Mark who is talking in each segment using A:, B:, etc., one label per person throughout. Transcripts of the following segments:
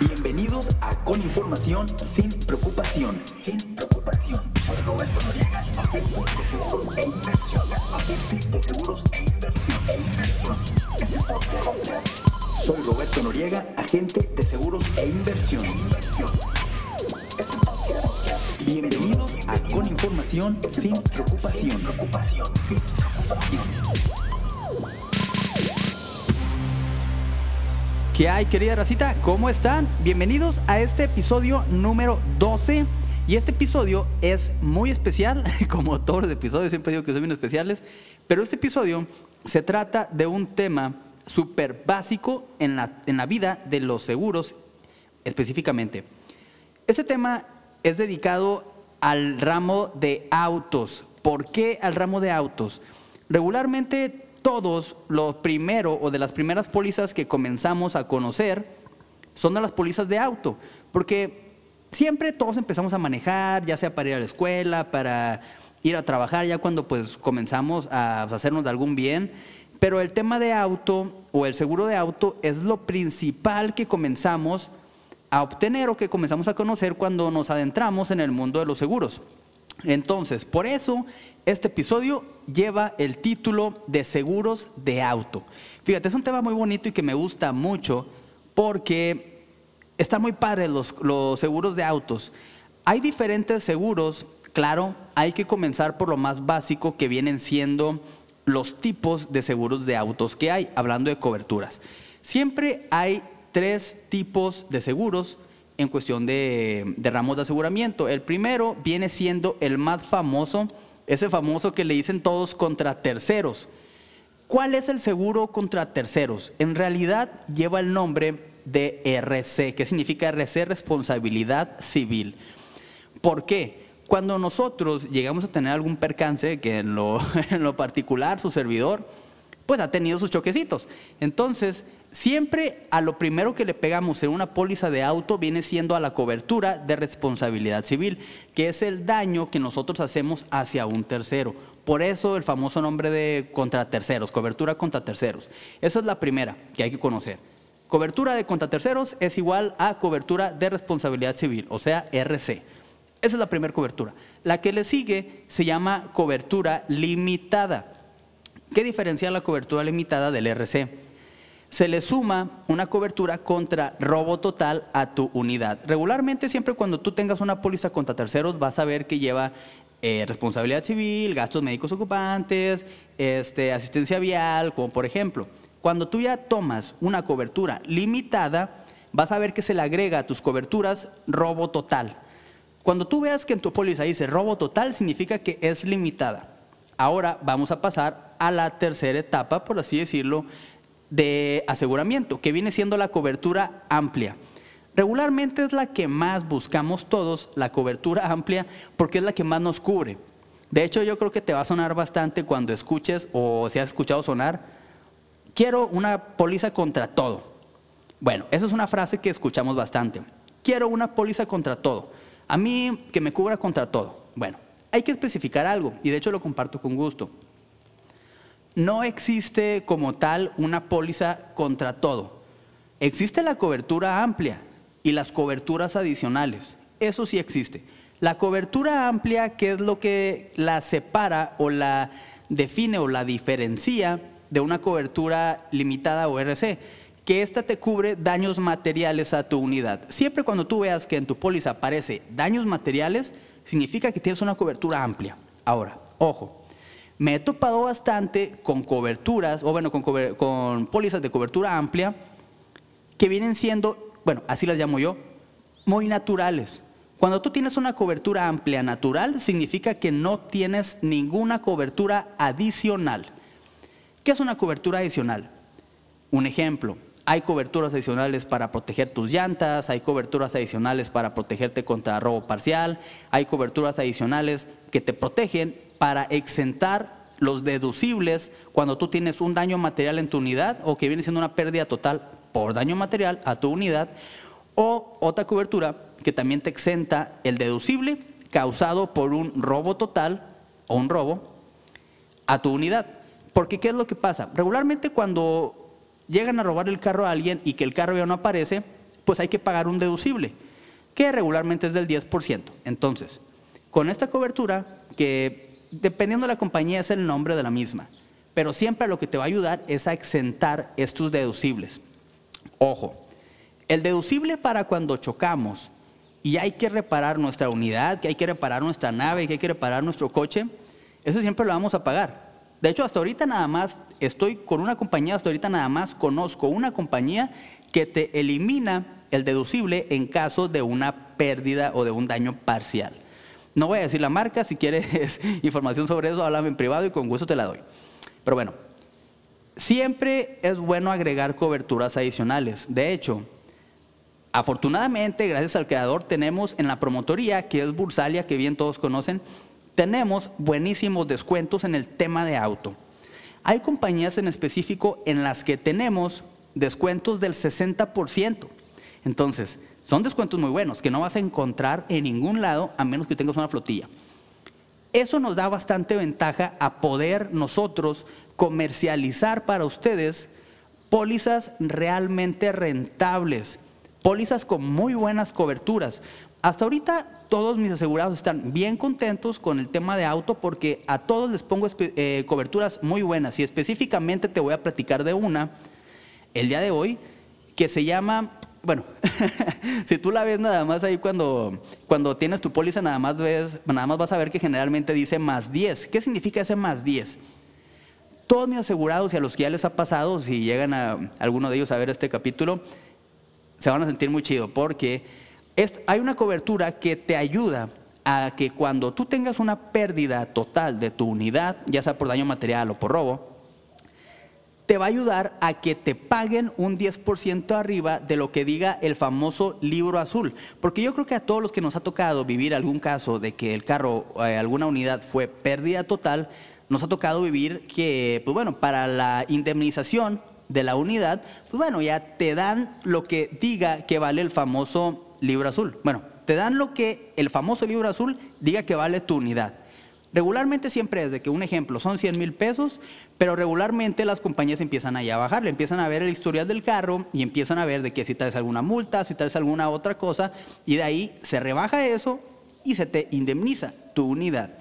A: Bienvenidos a Con Información sin Preocupación. Sin preocupación. Soy Roberto Noriega, agente de seguros e inversión. Agente de seguros e inversión. E inversión. Este podcast. Soy Roberto Noriega, agente de seguros e inversión. E inversión. Este podcast. Bienvenidos a Con Información sin Preocupación. Sin preocupación. Sin preocupación.
B: ¿Qué hay, querida racita? ¿Cómo están? Bienvenidos a este episodio número 12. Y este episodio es muy especial, como todos los episodios, siempre digo que son bien especiales, pero este episodio se trata de un tema súper básico en la, en la vida de los seguros específicamente. Este tema es dedicado al ramo de autos. ¿Por qué al ramo de autos? Regularmente todos lo primero o de las primeras pólizas que comenzamos a conocer son de las pólizas de auto, porque siempre todos empezamos a manejar, ya sea para ir a la escuela, para ir a trabajar, ya cuando pues comenzamos a hacernos de algún bien, pero el tema de auto o el seguro de auto es lo principal que comenzamos a obtener o que comenzamos a conocer cuando nos adentramos en el mundo de los seguros. Entonces, por eso este episodio lleva el título de seguros de auto. Fíjate, es un tema muy bonito y que me gusta mucho porque están muy padres los, los seguros de autos. Hay diferentes seguros, claro, hay que comenzar por lo más básico que vienen siendo los tipos de seguros de autos que hay, hablando de coberturas. Siempre hay tres tipos de seguros en cuestión de, de, ramos de aseguramiento. El primero viene siendo el más famoso, ese famoso que le dicen todos contra terceros. ¿Cuál es el seguro contra terceros? En realidad lleva el nombre de RC, que significa RC, responsabilidad civil. ¿Por qué? Cuando nosotros llegamos a tener algún percance, que en lo, en lo particular su servidor, pues ha tenido sus choquecitos. Entonces, siempre a lo primero que le pegamos en una póliza de auto viene siendo a la cobertura de responsabilidad civil, que es el daño que nosotros hacemos hacia un tercero. Por eso el famoso nombre de contra terceros, cobertura contra terceros. Esa es la primera que hay que conocer. Cobertura de contra terceros es igual a cobertura de responsabilidad civil, o sea, RC. Esa es la primera cobertura. La que le sigue se llama cobertura limitada. ¿Qué diferencia la cobertura limitada del RC? Se le suma una cobertura contra robo total a tu unidad. Regularmente, siempre cuando tú tengas una póliza contra terceros, vas a ver que lleva eh, responsabilidad civil, gastos médicos ocupantes, este, asistencia vial, como por ejemplo. Cuando tú ya tomas una cobertura limitada, vas a ver que se le agrega a tus coberturas robo total. Cuando tú veas que en tu póliza dice robo total, significa que es limitada. Ahora vamos a pasar a la tercera etapa, por así decirlo, de aseguramiento, que viene siendo la cobertura amplia. Regularmente es la que más buscamos todos, la cobertura amplia, porque es la que más nos cubre. De hecho, yo creo que te va a sonar bastante cuando escuches o si has escuchado sonar, quiero una póliza contra todo. Bueno, esa es una frase que escuchamos bastante. Quiero una póliza contra todo. A mí que me cubra contra todo. Bueno, hay que especificar algo y de hecho lo comparto con gusto. No existe como tal una póliza contra todo. Existe la cobertura amplia y las coberturas adicionales. Eso sí existe. La cobertura amplia, que es lo que la separa o la define o la diferencia de una cobertura limitada o RC, que ésta te cubre daños materiales a tu unidad. Siempre cuando tú veas que en tu póliza aparece daños materiales, significa que tienes una cobertura amplia. Ahora, ojo, me he topado bastante con coberturas, o bueno, con, pólizas de cobertura amplia, que vienen siendo, bueno, así las llamo yo, muy naturales. Cuando tú tienes una cobertura amplia natural, significa que no tienes ninguna cobertura adicional. ¿Qué es una cobertura adicional? Un ejemplo, hay coberturas adicionales para proteger tus llantas, hay coberturas adicionales para protegerte contra robo parcial, hay coberturas adicionales que te protegen para exentar los deducibles cuando tú tienes un daño material en tu unidad o que viene siendo una pérdida total por daño material a tu unidad o otra cobertura que también te exenta el deducible causado por un robo total o un robo a tu unidad. Porque ¿qué es lo que pasa? Regularmente cuando llegan a robar el carro a alguien y que el carro ya no aparece, pues hay que pagar un deducible, que regularmente es del 10%. Entonces, con esta cobertura, que dependiendo de la compañía es el nombre de la misma, pero siempre lo que te va a ayudar es a exentar estos deducibles. Ojo, el deducible para cuando chocamos y hay que reparar nuestra unidad, que hay que reparar nuestra nave, que hay que reparar nuestro coche, eso siempre lo vamos a pagar. De hecho, hasta ahorita nada más estoy con una compañía, hasta ahorita nada más conozco una compañía que te elimina el deducible en caso de una pérdida o de un daño parcial. No voy a decir la marca, si quieres información sobre eso, háblame en privado y con gusto te la doy. Pero bueno, siempre es bueno agregar coberturas adicionales. De hecho, afortunadamente, gracias al creador, tenemos en la promotoría, que es Bursalia, que bien todos conocen, tenemos buenísimos descuentos en el tema de auto. Hay compañías en específico en las que tenemos descuentos del 60%. Entonces, son descuentos muy buenos que no vas a encontrar en ningún lado a menos que tengas una flotilla. Eso nos da bastante ventaja a poder nosotros comercializar para ustedes pólizas realmente rentables, pólizas con muy buenas coberturas. Hasta ahorita todos mis asegurados están bien contentos con el tema de auto porque a todos les pongo eh, coberturas muy buenas y específicamente te voy a platicar de una el día de hoy que se llama, bueno, si tú la ves nada más ahí cuando, cuando tienes tu póliza nada más ves, nada más vas a ver que generalmente dice más 10. ¿Qué significa ese más 10? Todos mis asegurados y a los que ya les ha pasado, si llegan a alguno de ellos a ver este capítulo, se van a sentir muy chido porque hay una cobertura que te ayuda a que cuando tú tengas una pérdida total de tu unidad, ya sea por daño material o por robo, te va a ayudar a que te paguen un 10% arriba de lo que diga el famoso libro azul. Porque yo creo que a todos los que nos ha tocado vivir algún caso de que el carro, eh, alguna unidad fue pérdida total, nos ha tocado vivir que, pues bueno, para la indemnización de la unidad, pues bueno, ya te dan lo que diga que vale el famoso libro azul. Bueno, te dan lo que el famoso libro azul diga que vale tu unidad. Regularmente siempre es de que un ejemplo son 100 mil pesos, pero regularmente las compañías empiezan ahí a bajar, le empiezan a ver el historial del carro y empiezan a ver de que si traes alguna multa, si traes alguna otra cosa, y de ahí se rebaja eso y se te indemniza tu unidad.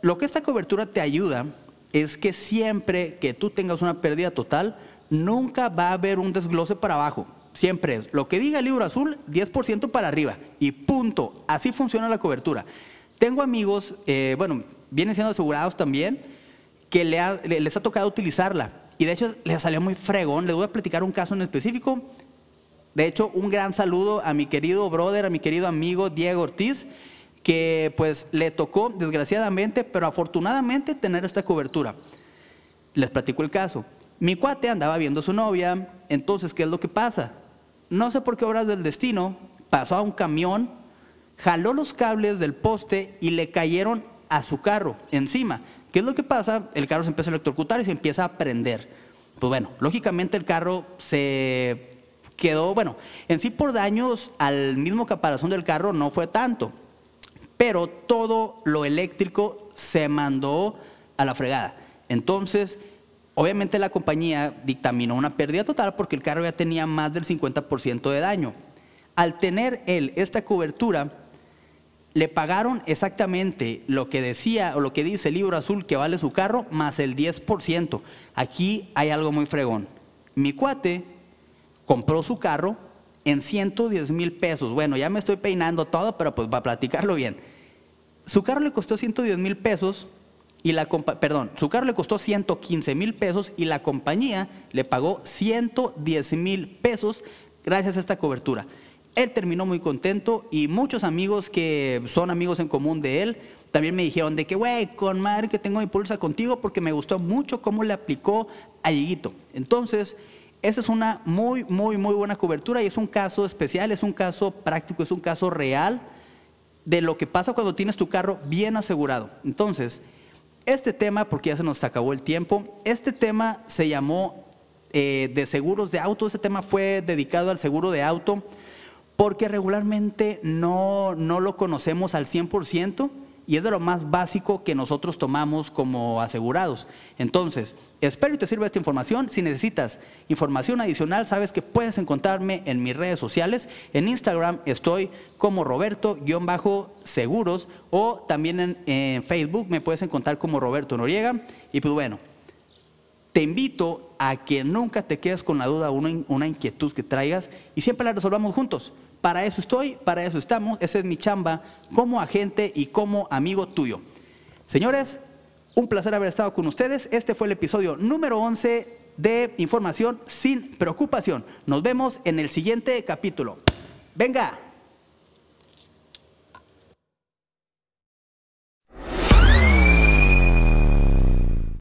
B: Lo que esta cobertura te ayuda es que siempre que tú tengas una pérdida total, nunca va a haber un desglose para abajo. Siempre es lo que diga el libro azul, 10% para arriba y punto. Así funciona la cobertura. Tengo amigos, eh, bueno, vienen siendo asegurados también, que les ha tocado utilizarla y de hecho les salió muy fregón. Les voy a platicar un caso en específico. De hecho, un gran saludo a mi querido brother, a mi querido amigo Diego Ortiz, que pues le tocó desgraciadamente, pero afortunadamente tener esta cobertura. Les platico el caso. Mi cuate andaba viendo a su novia, entonces, ¿qué es lo que pasa? No sé por qué obras del destino, pasó a un camión, jaló los cables del poste y le cayeron a su carro encima. ¿Qué es lo que pasa? El carro se empieza a electrocutar y se empieza a prender. Pues bueno, lógicamente el carro se quedó, bueno, en sí por daños al mismo caparazón del carro no fue tanto, pero todo lo eléctrico se mandó a la fregada. Entonces, Obviamente la compañía dictaminó una pérdida total porque el carro ya tenía más del 50% de daño. Al tener él esta cobertura, le pagaron exactamente lo que decía o lo que dice el libro azul que vale su carro más el 10%. Aquí hay algo muy fregón. Mi cuate compró su carro en 110 mil pesos. Bueno, ya me estoy peinando todo, pero pues para platicarlo bien. Su carro le costó 110 mil pesos y la perdón, su carro le costó 115 mil pesos y la compañía le pagó 110 mil pesos gracias a esta cobertura. Él terminó muy contento y muchos amigos que son amigos en común de él también me dijeron de que, güey, con madre que tengo mi pulsa contigo porque me gustó mucho cómo le aplicó a Higuito. Entonces, esa es una muy, muy, muy buena cobertura y es un caso especial, es un caso práctico, es un caso real de lo que pasa cuando tienes tu carro bien asegurado. Entonces, este tema, porque ya se nos acabó el tiempo, este tema se llamó eh, de seguros de auto, este tema fue dedicado al seguro de auto, porque regularmente no, no lo conocemos al 100% y es de lo más básico que nosotros tomamos como asegurados. Entonces, espero que te sirva esta información. Si necesitas información adicional, sabes que puedes encontrarme en mis redes sociales. En Instagram estoy como Roberto-Seguros o también en, Facebook me puedes encontrar como Roberto Noriega. Y pues bueno, te invito a que nunca te quedes con la duda, una inquietud que traigas y siempre la resolvamos juntos. Para eso estoy, para eso estamos, esa es mi chamba como agente y como amigo tuyo. Señores, un placer haber estado con ustedes. Este fue el episodio número 11 de Información sin preocupación. Nos vemos en el siguiente capítulo. Venga.